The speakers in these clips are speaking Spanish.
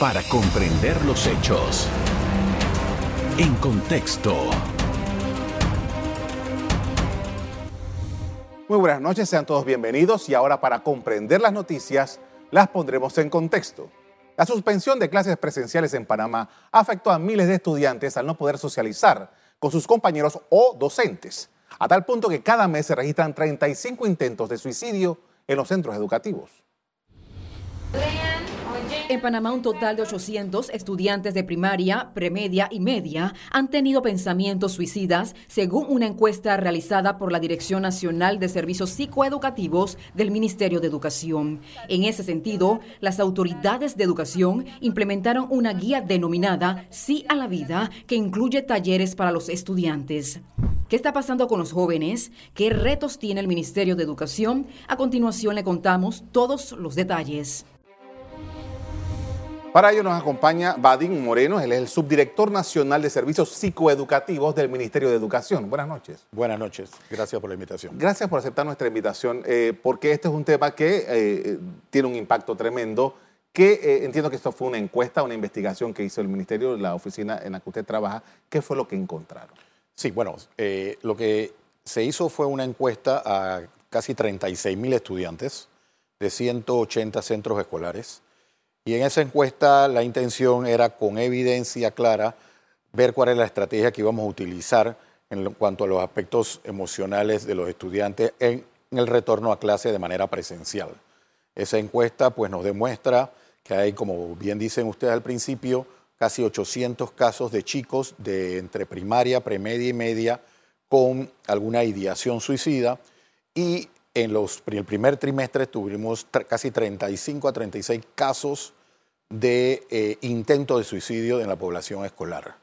para comprender los hechos. En contexto. Muy buenas noches, sean todos bienvenidos y ahora para comprender las noticias las pondremos en contexto. La suspensión de clases presenciales en Panamá afectó a miles de estudiantes al no poder socializar con sus compañeros o docentes, a tal punto que cada mes se registran 35 intentos de suicidio en los centros educativos. En Panamá, un total de 800 estudiantes de primaria, premedia y media han tenido pensamientos suicidas, según una encuesta realizada por la Dirección Nacional de Servicios Psicoeducativos del Ministerio de Educación. En ese sentido, las autoridades de educación implementaron una guía denominada Sí a la Vida, que incluye talleres para los estudiantes. ¿Qué está pasando con los jóvenes? ¿Qué retos tiene el Ministerio de Educación? A continuación le contamos todos los detalles. Para ello nos acompaña Vadim Moreno, él es el subdirector nacional de servicios psicoeducativos del Ministerio de Educación. Buenas noches. Buenas noches, gracias por la invitación. Gracias por aceptar nuestra invitación, eh, porque este es un tema que eh, tiene un impacto tremendo, que eh, entiendo que esto fue una encuesta, una investigación que hizo el Ministerio, la oficina en la que usted trabaja. ¿Qué fue lo que encontraron? Sí, bueno, lo que se hizo fue una encuesta a casi 36 mil estudiantes de 180 centros escolares y en esa encuesta la intención era con evidencia clara ver cuál es la estrategia que íbamos a utilizar en cuanto a los aspectos emocionales de los estudiantes en, el retorno a clase de manera presencial. Esa encuesta pues nos demuestra que hay, como bien dicen ustedes al principio, casi 800 casos de chicos de entre primaria, premedia y media con alguna ideación suicida y en los, el primer trimestre tuvimos casi 35 a 36 casos de eh, intento de suicidio en la población escolar.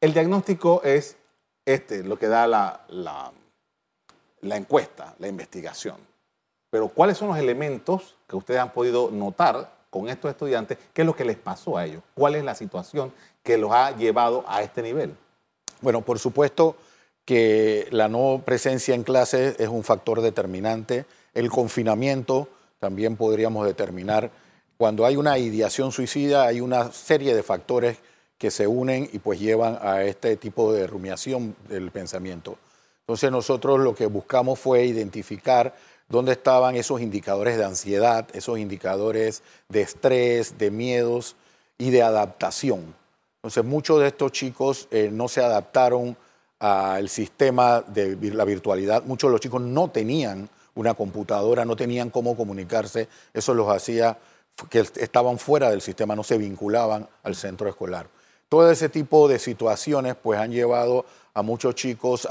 El diagnóstico es este, lo que da la, la, encuesta, la investigación. Pero ¿cuáles son los elementos que ustedes han podido notar con estos estudiantes? ¿Qué es lo que les pasó a ellos? ¿Cuál es la situación que los ha llevado a este nivel? Bueno, por supuesto que la no presencia en clase es un factor determinante. El confinamiento también podríamos determinar cuando hay una ideación suicida hay una serie de factores que se unen y pues llevan a este tipo de rumiación del pensamiento. Entonces nosotros lo que buscamos fue identificar dónde estaban esos indicadores de ansiedad, esos indicadores de estrés, de miedos y de adaptación. Entonces muchos de estos chicos eh, no se adaptaron al sistema de la virtualidad, muchos de los chicos no tenían una computadora, no tenían cómo comunicarse, eso los hacía que estaban fuera del sistema, no se vinculaban al centro escolar. Todo ese tipo de situaciones pues han llevado a muchos chicos,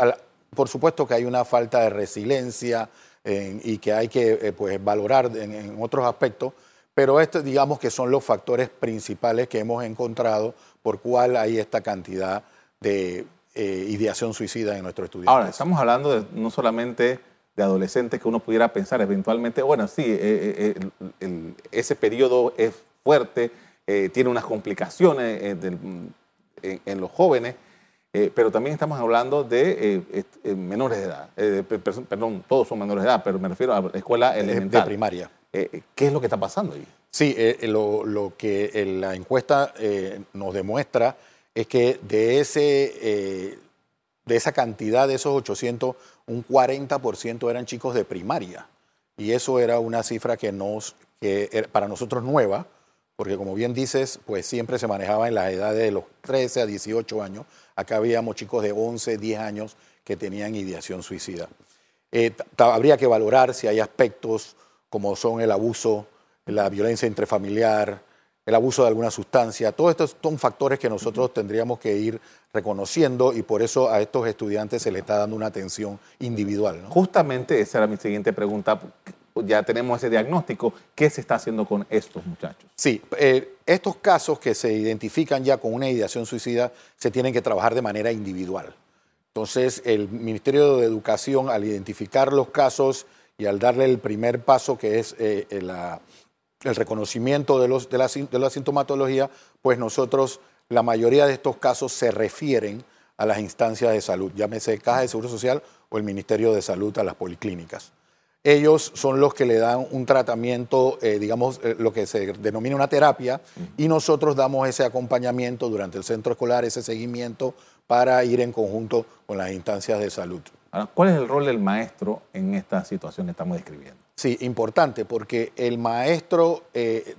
por supuesto que hay una falta de resiliencia y que hay que eh, pues, valorar en, otros aspectos, pero estos digamos que son los factores principales que hemos encontrado por cuál hay esta cantidad de eh, ideación suicida en nuestros estudiantes. Ahora, estamos hablando de no solamente de adolescentes que uno pudiera pensar eventualmente, bueno, sí, eh, eh, ese periodo es fuerte, eh, tiene unas complicaciones en, los jóvenes, pero también estamos hablando de menores de edad, perdón, todos son menores de edad, pero me refiero a la escuela elemental. De primaria. ¿Qué es lo que está pasando ahí? Sí, lo, lo, que la encuesta nos demuestra es que de, ese, de esa cantidad de esos 800, un 40% eran chicos de primaria. Y eso era una cifra que, nos, que para nosotros nueva, porque como bien dices, pues siempre se manejaba en la edad de los 13 a 18 años. Acá habíamos chicos de 11, 10 años que tenían ideación suicida. Eh, habría que valorar si hay aspectos como son el abuso, la violencia intrafamiliar, el abuso de alguna sustancia. Todos estos son factores que nosotros tendríamos que ir reconociendo y por eso a estos estudiantes se les está dando una atención individual. Justamente esa era mi siguiente pregunta. Ya tenemos ese diagnóstico. ¿Qué se está haciendo con estos muchachos? Sí, eh, estos casos que se identifican ya con una ideación suicida se tienen que trabajar de manera individual. Entonces, el Ministerio de Educación, al identificar los casos y al darle el primer paso, que es eh, la el reconocimiento de, los, de, la, de la sintomatología, pues nosotros, la mayoría de estos casos se refieren a las instancias de salud, llámese Caja de Seguro Social o el Ministerio de Salud a las policlínicas. ellos son los que le dan un tratamiento, eh, digamos, eh, lo que se denomina una terapia, y nosotros damos ese acompañamiento durante el centro escolar, ese seguimiento para ir en conjunto con las instancias de salud. ¿cuál es el rol del maestro en esta situación que estamos describiendo? Sí, importante, porque el maestro eh,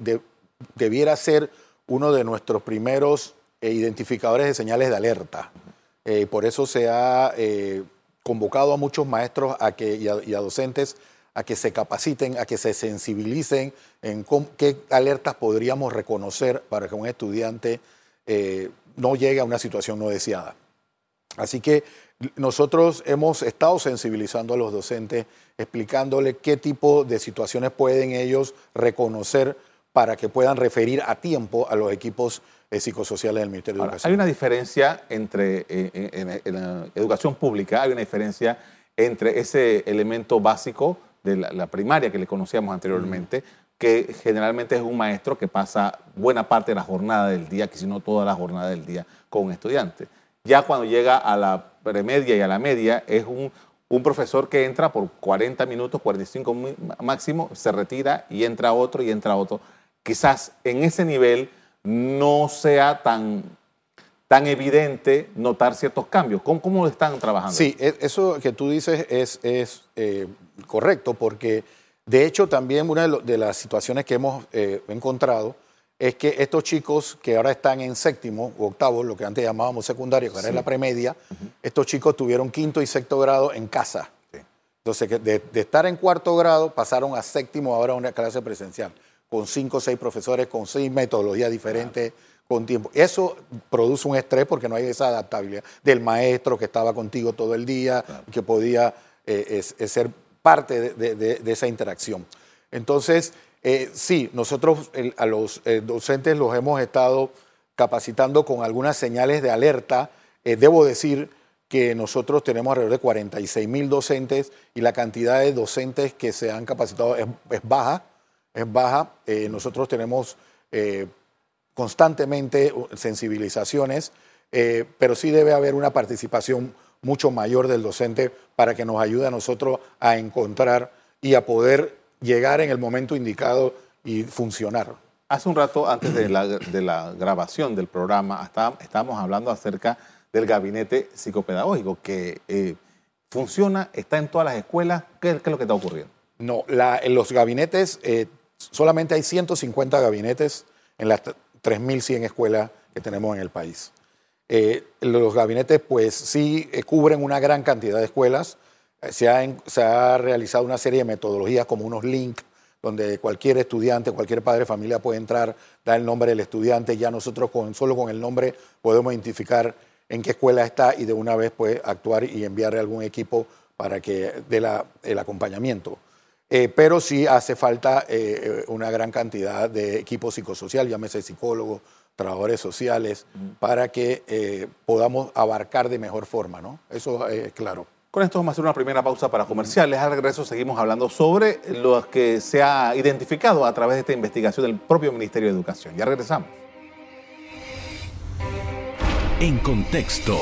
debiera ser uno de nuestros primeros identificadores de señales de alerta. por eso se ha convocado a muchos maestros a que, y, a, docentes a que se capaciten, a que se sensibilicen en qué alertas podríamos reconocer para que un estudiante eh, no llegue a una situación no deseada. Así que nosotros hemos estado sensibilizando a los docentes, explicándole qué tipo de situaciones pueden ellos reconocer para que puedan referir a tiempo a los equipos eh, psicosociales del Ministerio de Educación. Hay una diferencia entre, eh, en, la educación pública, hay una diferencia entre ese elemento básico de la, primaria que le conocíamos anteriormente, que generalmente es un maestro que pasa buena parte de la jornada del día, que si no toda la jornada del día, con un estudiante. Ya cuando llega a la premedia y a la media, es un, un profesor que entra por 40 minutos, 45 máximo, se retira y entra otro y entra otro. Quizás en ese nivel no sea tan, tan evidente notar ciertos cambios. ¿Cómo, ¿Cómo están trabajando? Sí, e, eso que tú dices es, es eh, correcto, porque de hecho también una de, las situaciones que hemos eh, encontrado es que estos chicos que ahora están en séptimo o octavo, lo que antes llamábamos secundario, que ahora es la premedia, estos chicos tuvieron quinto y sexto grado en casa. Entonces, de, de, estar en cuarto grado, pasaron a séptimo ahora a una clase presencial con cinco o seis profesores, con seis metodologías diferentes, con tiempo. Eso produce un estrés porque no hay esa adaptabilidad del maestro que estaba contigo todo el día, que podía eh, ser parte de, esa interacción. Entonces, eh, sí, nosotros a los eh, docentes los hemos estado capacitando con algunas señales de alerta. debo decir que nosotros tenemos alrededor de 46 mil docentes y la cantidad de docentes que se han capacitado es baja es baja. Eh, nosotros tenemos eh, constantemente sensibilizaciones, eh, pero sí debe haber una participación mucho mayor del docente para que nos ayude a nosotros a encontrar y a poder llegar en el momento indicado y funcionar. Hace un rato, antes de la, grabación del programa, estábamos hablando acerca del gabinete psicopedagógico que funciona, está en todas las escuelas. ¿Qué, es lo que está ocurriendo? No, en los gabinetes Solamente hay 150 gabinetes en las 3.100 escuelas que tenemos en el país. Eh, los gabinetes, pues sí, eh, cubren una gran cantidad de escuelas. Eh, se, ha, realizado una serie de metodologías como unos links donde cualquier estudiante, cualquier padre de familia puede entrar, dar el nombre del estudiante. Ya nosotros con, solo con el nombre podemos identificar en qué escuela está y de una vez puede actuar y enviarle algún equipo para que dé el acompañamiento. Eh, pero sí hace falta eh, una gran cantidad de equipo psicosocial, llámese psicólogos, trabajadores sociales, para que eh, podamos abarcar de mejor forma, ¿no? Eso es claro. Con esto vamos a hacer una primera pausa para comerciales. Al regreso seguimos hablando sobre lo que se ha identificado a través de esta investigación del propio Ministerio de Educación. Ya regresamos. En contexto.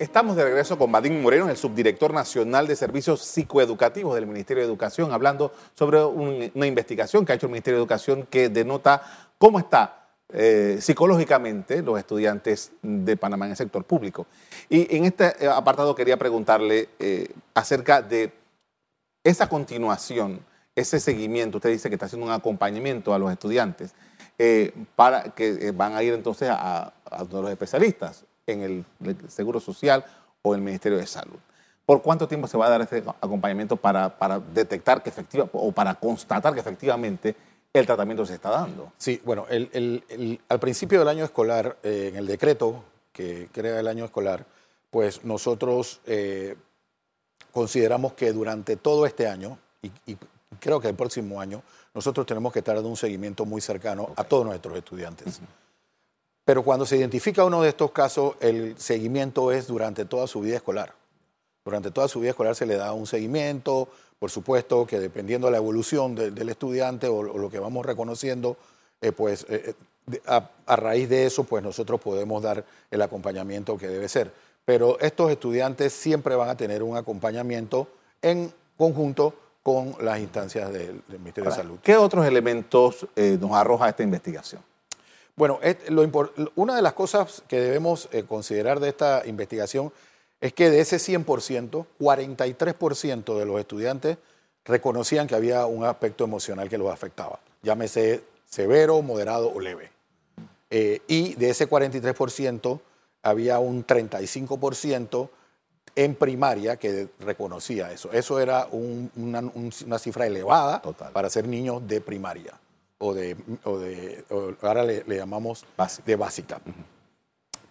Estamos de regreso con Vadim Moreno, el subdirector nacional de servicios psicoeducativos del Ministerio de Educación, hablando sobre una investigación que ha hecho el Ministerio de Educación que denota cómo está eh, psicológicamente los estudiantes de Panamá en el sector público. Y en este eh, apartado quería preguntarle eh, acerca de esa continuación, ese seguimiento. Usted dice que está haciendo un acompañamiento a los estudiantes para que van a ir entonces a, los especialistas en el, Seguro Social o el Ministerio de Salud. ¿Por cuánto tiempo se va a dar este acompañamiento para, para detectar que efectivamente o para constatar que efectivamente el tratamiento se está dando? Sí, bueno, el, al principio del año escolar, eh, en el decreto que crea el año escolar, pues nosotros eh, consideramos que durante todo este año, y, creo que el próximo año, nosotros tenemos que estar dando un seguimiento muy cercano a todos nuestros estudiantes. Pero cuando se identifica uno de estos casos, el seguimiento es durante toda su vida escolar. Durante toda su vida escolar se le da un seguimiento, por supuesto que dependiendo de la evolución del estudiante o, lo que vamos reconociendo, eh, pues eh, eh, a, raíz de eso, pues nosotros podemos dar el acompañamiento que debe ser. pero estos estudiantes siempre van a tener un acompañamiento en conjunto con las instancias del, Ministerio de Salud. ¿Qué otros elementos eh, nos arroja esta investigación? Bueno, una de las cosas que debemos eh, considerar de esta investigación es que de ese 100%, 43% de los estudiantes reconocían que había un aspecto emocional que los afectaba, llámese severo, moderado o leve. Eh, y de ese 43% había un 35% en primaria que reconocía eso. Eso era una, cifra elevada para ser niños de primaria o de, ahora le, llamamos de básica.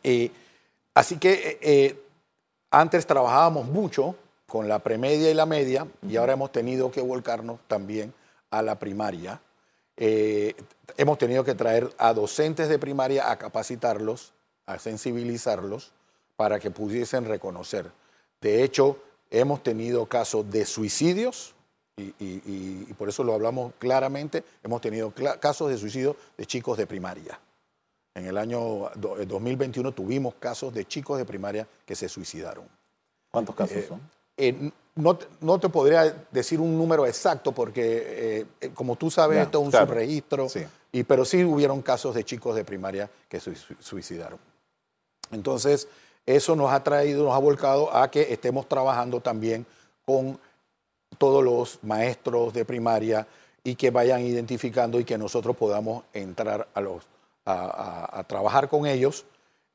Eh, así que eh, antes trabajábamos mucho con la premedia y la media y ahora hemos tenido que volcarnos también a la primaria. Eh, hemos tenido que traer a docentes de primaria a capacitarlos, a sensibilizarlos para que pudiesen reconocer. De hecho, hemos tenido casos de suicidios y, por eso lo hablamos claramente, hemos tenido casos de suicidio de chicos de primaria. En el año 2021 tuvimos casos de chicos de primaria que se suicidaron. ¿Cuántos casos eh, son? Eh, no, te podría decir un número exacto porque, eh, como tú sabes, esto es un subregistro, y, pero sí hubieron casos de chicos de primaria que se suicidaron. Entonces, eso nos ha traído, nos ha volcado a que estemos trabajando también con todos los maestros de primaria y que vayan identificando y que nosotros podamos entrar a, los, a, trabajar con ellos.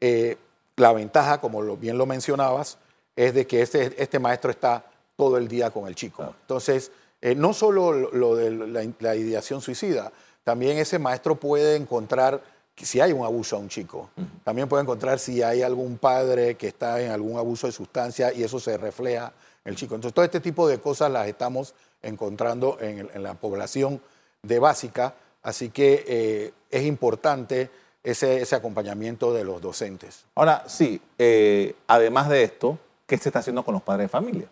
Eh, la ventaja, como bien lo mencionabas, es de que este, este maestro está todo el día con el chico. Entonces, eh, no solo lo de la, ideación suicida, también ese maestro puede encontrar si hay un abuso a un chico. También puede encontrar si hay algún padre que está en algún abuso de sustancia y eso se refleja en el chico. Entonces, todo este tipo de cosas las estamos encontrando en, la población de básica, así que eh, es importante ese, acompañamiento de los docentes. Ahora, sí, eh, además de esto, ¿qué se está haciendo con los padres de familia?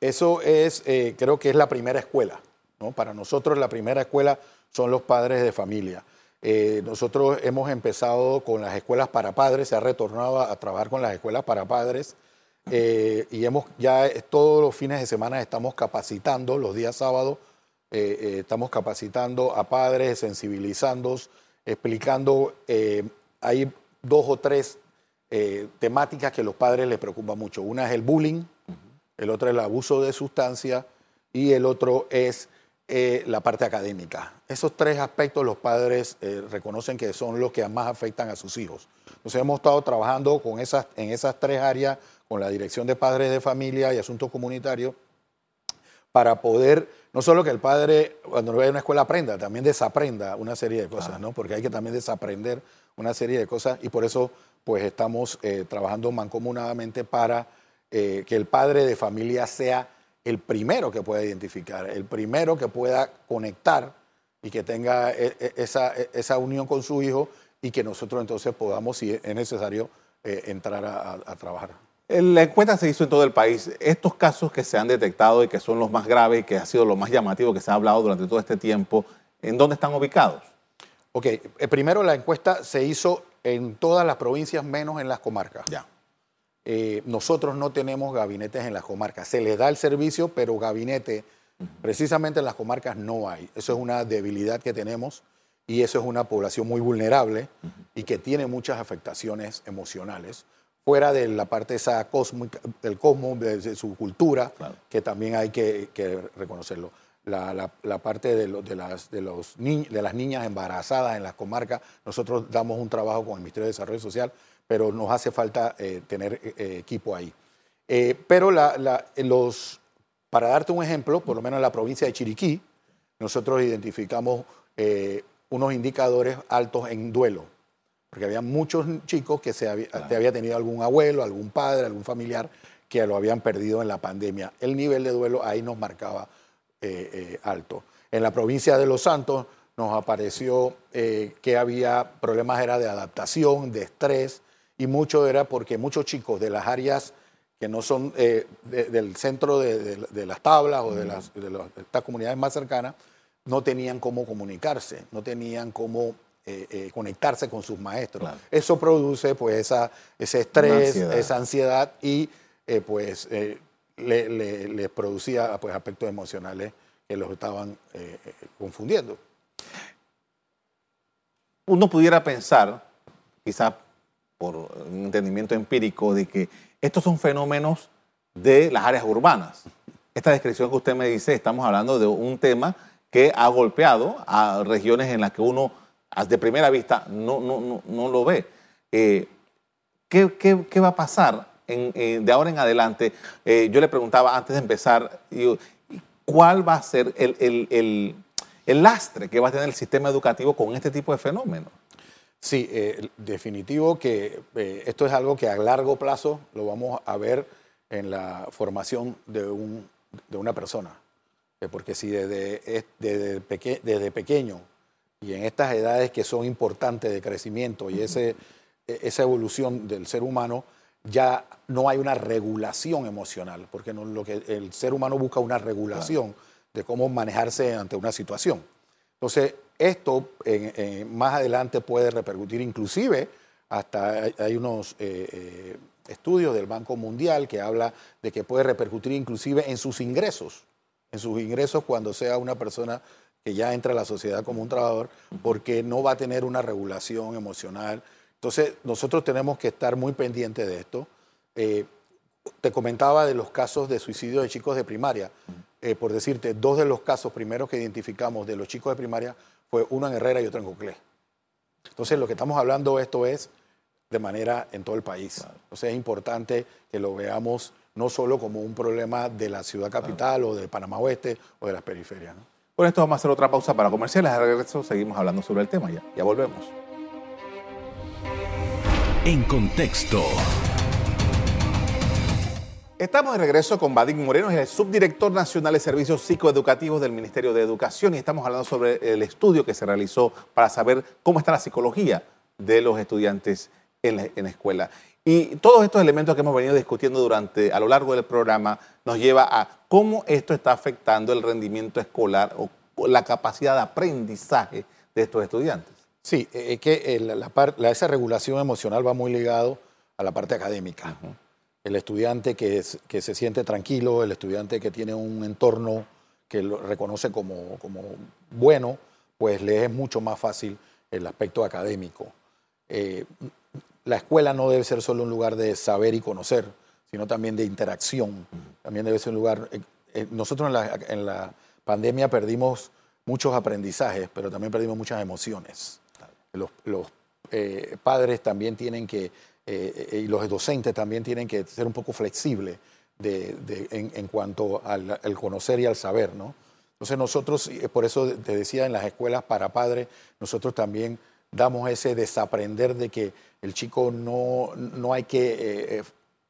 Eso es, eh, creo que es la primera escuela. ¿no? Para nosotros la primera escuela son los padres de familia. Eh, nosotros hemos empezado con las escuelas para padres, se ha retornado a, trabajar con las escuelas para padres eh, y hemos ya todos los fines de semana estamos capacitando, los días sábados estamos capacitando a padres, sensibilizando, explicando, hay dos o tres temáticas que a los padres les preocupan mucho. Una es el bullying, el otro es el abuso de sustancia y el otro es eh, la parte académica. Esos tres aspectos los padres eh, reconocen que son los que más afectan a sus hijos. Entonces hemos estado trabajando con esas, en esas tres áreas con la Dirección de Padres de Familia y Asuntos Comunitarios para poder, no solo que el padre cuando vaya a una escuela aprenda, también desaprenda una serie de cosas, ¿no? Porque hay que también desaprender una serie de cosas y por eso pues estamos eh, trabajando mancomunadamente para eh, que el padre de familia sea el primero que pueda identificar, el primero que pueda conectar y que tenga e, e, esa, esa unión con su hijo y que nosotros entonces podamos, si es necesario, eh, entrar a, trabajar. La encuesta se hizo en todo el país. Estos casos que se han detectado y que son los más graves y que ha sido lo más llamativo que se ha hablado durante todo este tiempo, ¿en dónde están ubicados? Ok, eh, primero la encuesta se hizo en todas las provincias menos en las comarcas. Ya. Eh, nosotros no tenemos gabinetes en las comarcas. Se les da el servicio, pero gabinete precisamente en las comarcas no hay. Eso es una debilidad que tenemos y eso es una población muy vulnerable y que tiene muchas afectaciones emocionales, fuera de la parte esa del cosmos, de, su cultura, que también hay que, reconocerlo. La, parte de, de, las, de, los de las niñas embarazadas en las comarcas, nosotros damos un trabajo con el Ministerio de Desarrollo Social pero nos hace falta eh, tener eh, eh, equipo ahí. pero los, para darte un ejemplo, por lo menos en la provincia de Chiriquí, nosotros identificamos unos indicadores altos en duelo, porque había muchos chicos que se había, tenido algún abuelo, algún padre, algún familiar que lo habían perdido en la pandemia. El nivel de duelo ahí nos marcaba alto. En la provincia de Los Santos nos apareció que había problemas era de adaptación, de estrés, y mucho era porque muchos chicos de las áreas que no son eh, del centro de, las tablas o de, las, estas comunidades más cercanas, no tenían cómo comunicarse, no tenían cómo eh, eh, conectarse con sus maestros. Eso produce pues esa, ese estrés, esa ansiedad y pues les producía pues, aspectos emocionales que los estaban confundiendo. Uno pudiera pensar, quizás por un entendimiento empírico, de que estos son fenómenos de las áreas urbanas. Esta descripción que usted me dice, estamos hablando de un tema que ha golpeado a regiones en las que uno de primera vista no, no, no, lo ve. Eh, ¿qué, qué, qué, va a pasar en, eh, de ahora en adelante? Eh, yo le preguntaba antes de empezar, ¿cuál va a ser el, el, el, el, lastre que va a tener el sistema educativo con este tipo de fenómenos? Sí, definitivo que esto es algo que a largo plazo lo vamos a ver en la formación de, un, de una persona. Porque si desde, desde, desde pequeño y en estas edades que son importantes de crecimiento y ese, e, esa evolución del ser humano, ya no hay una regulación emocional, porque no, lo que el ser humano busca una regulación de cómo manejarse ante una situación. Entonces, esto más adelante puede repercutir inclusive hasta hay, unos eh, eh, estudios del Banco Mundial que habla de que puede repercutir inclusive en sus ingresos, en sus ingresos cuando sea una persona que ya entra a la sociedad como un trabajador, porque no va a tener una regulación emocional. Entonces, nosotros tenemos que estar muy pendientes de esto. Eh, te comentaba de los casos de suicidio de chicos de primaria. Eh, por decirte, dos de los casos primeros que identificamos de los chicos de primaria fue uno en Herrera y otro en Coclé. Entonces, lo que estamos hablando esto es de manera en todo el país. Entonces, es importante que lo veamos no solo como un problema de la ciudad capital o de Panamá Oeste o de las periferias. Con esto vamos a hacer otra pausa para comerciales. A regreso seguimos hablando sobre el tema ya. Ya volvemos. En contexto. Estamos de regreso con Vadim Moreno, el subdirector nacional de servicios psicoeducativos del Ministerio de Educación y estamos hablando sobre el estudio que se realizó para saber cómo está la psicología de los estudiantes en la, escuela. Y todos estos elementos que hemos venido discutiendo durante, a lo largo del programa nos lleva a cómo esto está afectando el rendimiento escolar o la capacidad de aprendizaje de estos estudiantes. Sí, es que la, esa regulación emocional va muy ligado a la parte académica. El estudiante que, que, se siente tranquilo, el estudiante que tiene un entorno que lo reconoce como, como bueno, pues le es mucho más fácil el aspecto académico. Eh, la escuela no debe ser solo un lugar de saber y conocer, sino también de interacción. También debe ser un lugar... Eh, eh, nosotros en la, pandemia perdimos muchos aprendizajes, pero también perdimos muchas emociones. Los, eh, padres también tienen que, y los docentes también tienen que ser un poco flexibles en, cuanto al, al, conocer y al saber, ¿no? Entonces nosotros, por eso te decía, en las escuelas para padres, nosotros también damos ese desaprender de que el chico no, no hay que eh, eh,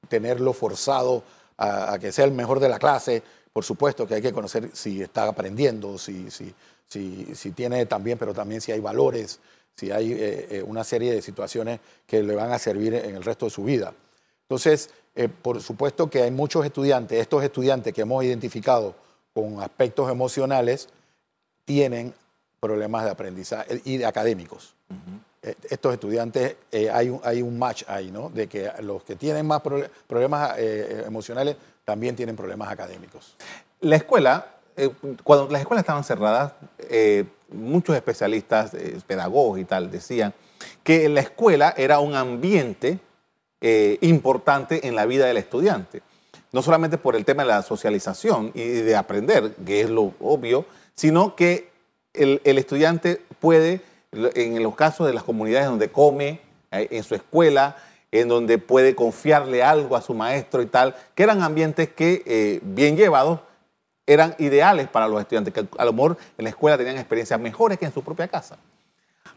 tenerlo forzado a, que sea el mejor de la clase. Por supuesto que hay que conocer si está aprendiendo, si, si, si, tiene también, pero también si hay valores, si hay eh, una serie de situaciones que le van a servir en el resto de su vida. Entonces, por supuesto que hay muchos estudiantes, estos estudiantes que hemos identificado con aspectos emocionales, tienen problemas de aprendizaje y de académicos. Eh, estos estudiantes, eh, hay, un, hay un match ahí, ¿no? De que los que tienen más problemas eh, emocionales también tienen problemas académicos. La escuela, cuando las escuelas estaban cerradas, muchos especialistas, pedagogos y tal, decían que la escuela era un ambiente importante en la vida del estudiante. No solamente por el tema de la socialización y de aprender, que es lo obvio, sino que el, el estudiante puede en los casos de las comunidades donde come, eh, en su escuela, en donde puede confiarle algo a su maestro y tal, que eran ambientes que, eh, bien llevados, eran ideales para los estudiantes, que a lo mejor en la escuela tenían experiencias mejores que en su propia casa.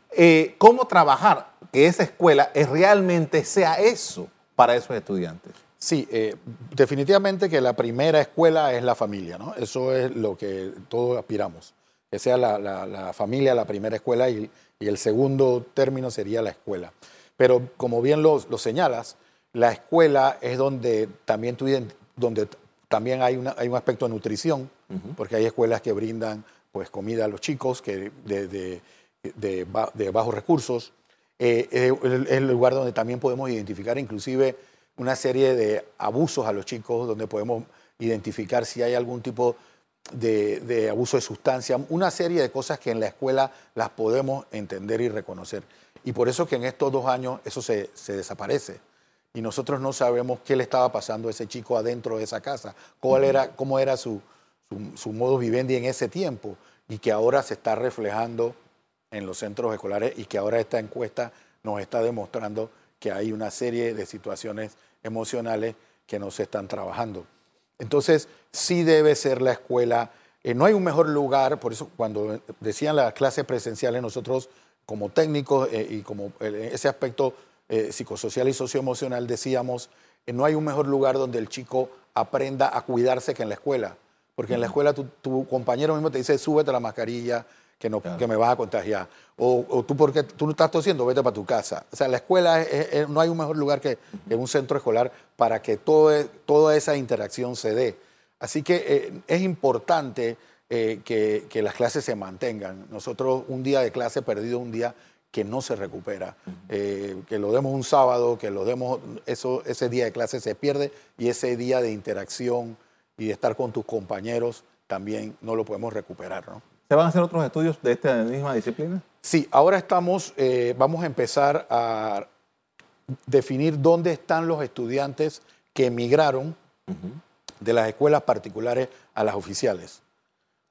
Eh, ¿Cómo trabajar que esa escuela realmente sea eso para esos estudiantes? Sí, definitivamente que la primera escuela es la familia, ¿no? Eso es lo que todos aspiramos, que sea la, la familia la primera escuela y y el segundo término sería la escuela. Pero como bien lo, señalas, la escuela es donde también, donde también hay, hay un aspecto de nutrición, porque hay escuelas que brindan pues, comida a los chicos, que, de, bajos recursos. Eh, es el lugar donde también podemos identificar inclusive una serie de abusos a los chicos, donde podemos identificar si hay algún tipo de, abuso de sustancia, una serie de cosas que en la escuela las podemos entender y reconocer. Y por eso que en estos dos años eso se, desaparece. Y nosotros no sabemos qué le estaba pasando a ese chico adentro de esa casa, cuál era, cómo era su, su, modo vivendi en ese tiempo y que ahora se está reflejando en los centros escolares y que ahora esta encuesta nos está demostrando que hay una serie de situaciones emocionales que no se están trabajando. Entonces, sí debe ser la escuela. Eh, no hay un mejor lugar, por eso cuando decían las clases presenciales, nosotros como técnicos eh, y como eh, ese aspecto psicosocial y socioemocional decíamos, no hay un mejor lugar donde el chico aprenda a cuidarse que en la escuela. Porque en la escuela tu, compañero mismo te dice, súbete la mascarilla, que, no, que me vas a contagiar. O, tú, porque tú no estás tosiendo, vete para tu casa. O sea, la escuela no hay un mejor lugar que, un centro escolar para que todo, toda esa interacción se dé. Así que eh, es importante eh, que, las clases se mantengan. Nosotros un día de clase perdido, un día que no se recupera. Eh, que lo demos un sábado, que lo demos, eso, ese día de clase se pierde y ese día de interacción y de estar con tus compañeros también no lo podemos recuperar. ¿no? ¿Se van a hacer otros estudios de esta misma disciplina? Sí, ahora estamos, vamos a empezar a definir dónde están los estudiantes que emigraron de las escuelas particulares a las oficiales.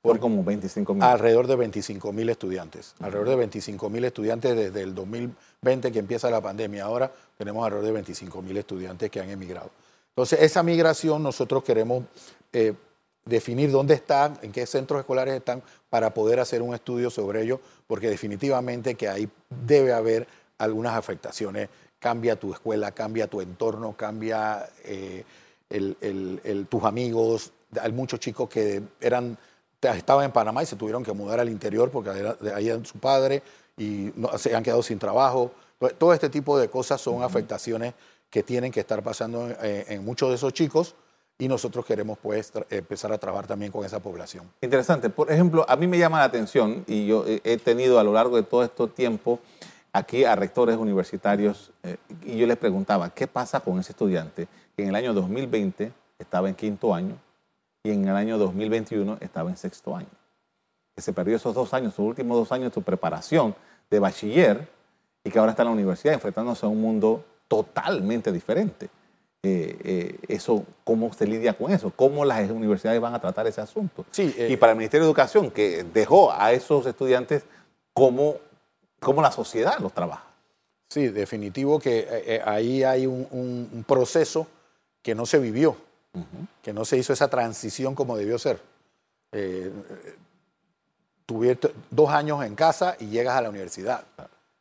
Por como 25 mil. Alrededor de 25 mil estudiantes. Alrededor de 25 mil estudiantes desde el 2020 que empieza la pandemia. Ahora tenemos alrededor de 25 mil estudiantes que han emigrado. Entonces, esa migración nosotros queremos eh, definir dónde están, en qué centros escolares están, para poder hacer un estudio sobre ello, porque definitivamente que ahí debe haber algunas afectaciones. Cambia tu escuela, cambia tu entorno, cambia... Eh, el, tus amigos, hay muchos chicos que eran, estaban en Panamá y se tuvieron que mudar al interior porque ahí su padre y no, se han quedado sin trabajo. Todo este tipo de cosas son afectaciones que tienen que estar pasando en, muchos de esos chicos y nosotros queremos pues empezar a trabajar también con esa población. Interesante. Por ejemplo, a mí me llama la atención y yo he tenido a lo largo de todo este tiempo aquí a rectores universitarios eh, y yo les preguntaba, ¿qué pasa con ese estudiante que en el año 2020 estaba en quinto año y en el año 2021 estaba en sexto año? Que se perdió esos dos años, sus últimos dos años de su preparación de bachiller y que ahora está en la universidad enfrentándose a un mundo totalmente diferente. Eh, eh, eso, ¿Cómo se lidia con eso? ¿Cómo las universidades van a tratar ese asunto? Sí, y para el Ministerio de Educación, que dejó a esos estudiantes como cómo la sociedad los trabaja. Sí, definitivo que eh, eh, ahí hay un, proceso que no se vivió, que no se hizo esa transición como debió ser. Eh, tuviste dos años en casa y llegas a la universidad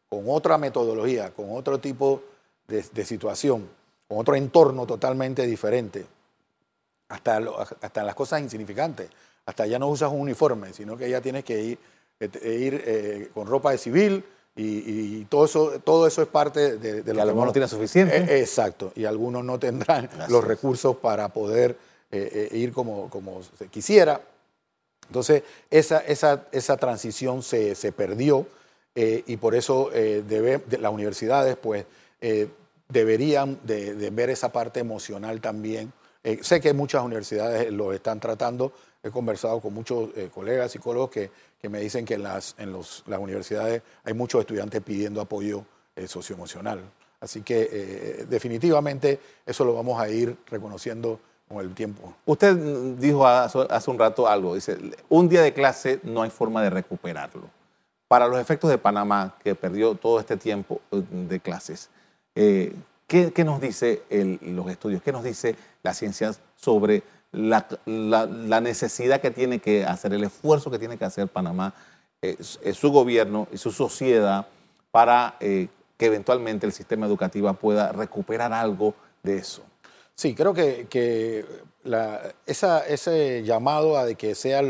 con otra metodología, con otro tipo de, situación, con otro entorno totalmente diferente, hasta, hasta las cosas insignificantes. Hasta ya no usas un uniforme, sino que ya tienes que ir e ir eh, con ropa de civil y, todo, eso, todo eso es parte de, lo que algunos no tienen suficiente. Eh, exacto, y algunos no tendrán los recursos para poder eh, ir como, como se quisiera. Entonces, esa, esa, esa transición se, se perdió y por eso debe, las universidades pues, deberían de, ver esa parte emocional también. sé que muchas universidades lo están tratando, he conversado con muchos colegas psicólogos que que me dicen que en las, en los, las universidades hay muchos estudiantes pidiendo apoyo eh, socioemocional. Así que eh, definitivamente eso lo vamos a ir reconociendo con el tiempo. Usted dijo hace un rato algo, dice, un día de clase no hay forma de recuperarlo. Para los efectos de Panamá, que perdió todo este tiempo eh, de clases, ¿qué, ¿qué, nos dice los estudios? ¿Qué nos dice la ciencia sobre la, necesidad que tiene que hacer, el esfuerzo que tiene que hacer Panamá, eh, su gobierno y su sociedad para eh, que eventualmente el sistema educativo pueda recuperar algo de eso. Sí, creo que, ese llamado a que sea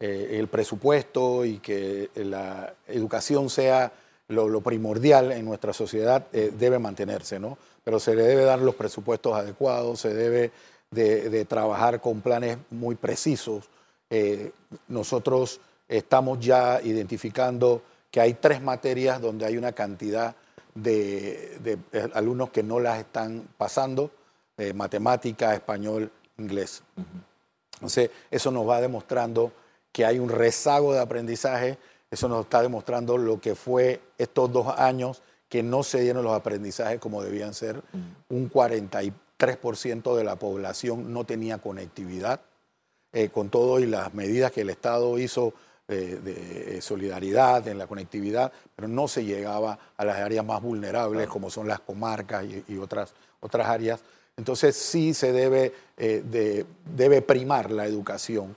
eh, el presupuesto y que la educación sea lo, lo primordial en nuestra sociedad debe mantenerse, ¿no? Pero se le debe dar los presupuestos adecuados, se debe de, trabajar con planes muy precisos. Eh, nosotros estamos ya identificando que hay tres materias donde hay una cantidad de, alumnos que no las están pasando, eh, matemática, español, inglés. Entonces, eso nos va demostrando que hay un rezago de aprendizaje, eso nos está demostrando lo que fue estos dos años que no se dieron los aprendizajes como debían ser. Un 43% de la población no tenía conectividad. Eh, con todo y las medidas que el Estado hizo eh, de solidaridad en la conectividad, pero no se llegaba a las áreas más vulnerables como son las comarcas y, otras, otras áreas. Entonces sí se debe, eh, debe primar la educación.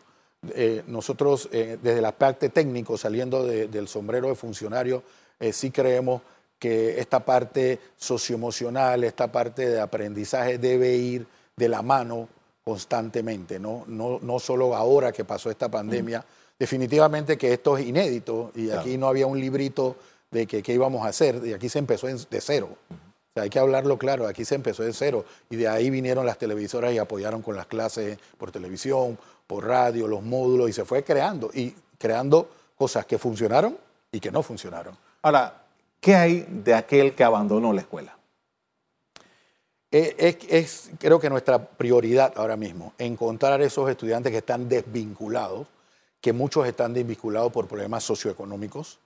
Nosotros desde la parte técnico, saliendo del sombrero de funcionario, sí creemos que esta parte socioemocional, esta parte de aprendizaje debe ir de la mano constantemente, no, no, no solo ahora que pasó esta pandemia. Definitivamente que esto es inédito y aquí no había un librito de qué íbamos a hacer y aquí se empezó de cero. O sea, hay que hablarlo claro, aquí se empezó de cero y de ahí vinieron las televisoras y apoyaron con las clases por televisión, por radio, los módulos y se fue creando y creando cosas que funcionaron y que no funcionaron. Ahora, ¿qué hay de aquel que abandonó la escuela? Eh, es, creo que nuestra prioridad ahora mismo, encontrar esos estudiantes que están desvinculados, que muchos están desvinculados por problemas socioeconómicos,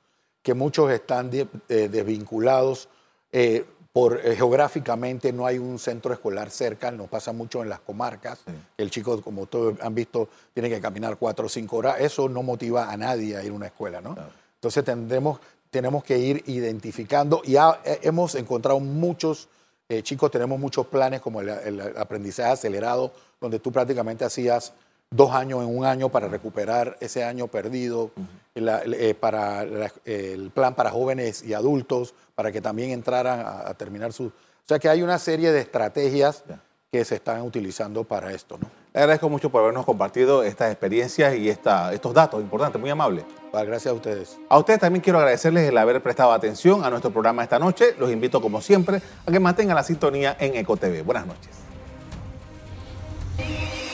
que muchos están eh, desvinculados eh, por geográficamente no hay un centro escolar cerca, nos pasa mucho en las comarcas. El chico, como todos han visto, tiene que caminar cuatro o cinco horas. Eso no motiva a nadie a ir a una escuela, ¿no? Entonces tendremos, tenemos que ir identificando. y hemos encontrado muchos eh, chicos, tenemos muchos planes como el, aprendizaje acelerado, donde tú prácticamente hacías dos años en un año para recuperar ese año perdido, eh, para el plan para jóvenes y adultos, para que también entraran a, terminar su... O sea que hay una serie de estrategias que se están utilizando para esto. ¿no? Le agradezco mucho por habernos compartido estas experiencias y esta, estos datos importantes, muy amable. Gracias a ustedes. A ustedes también quiero agradecerles el haber prestado atención a nuestro programa esta noche. Los invito, como siempre, a que mantengan la sintonía en EcoTV. Buenas noches.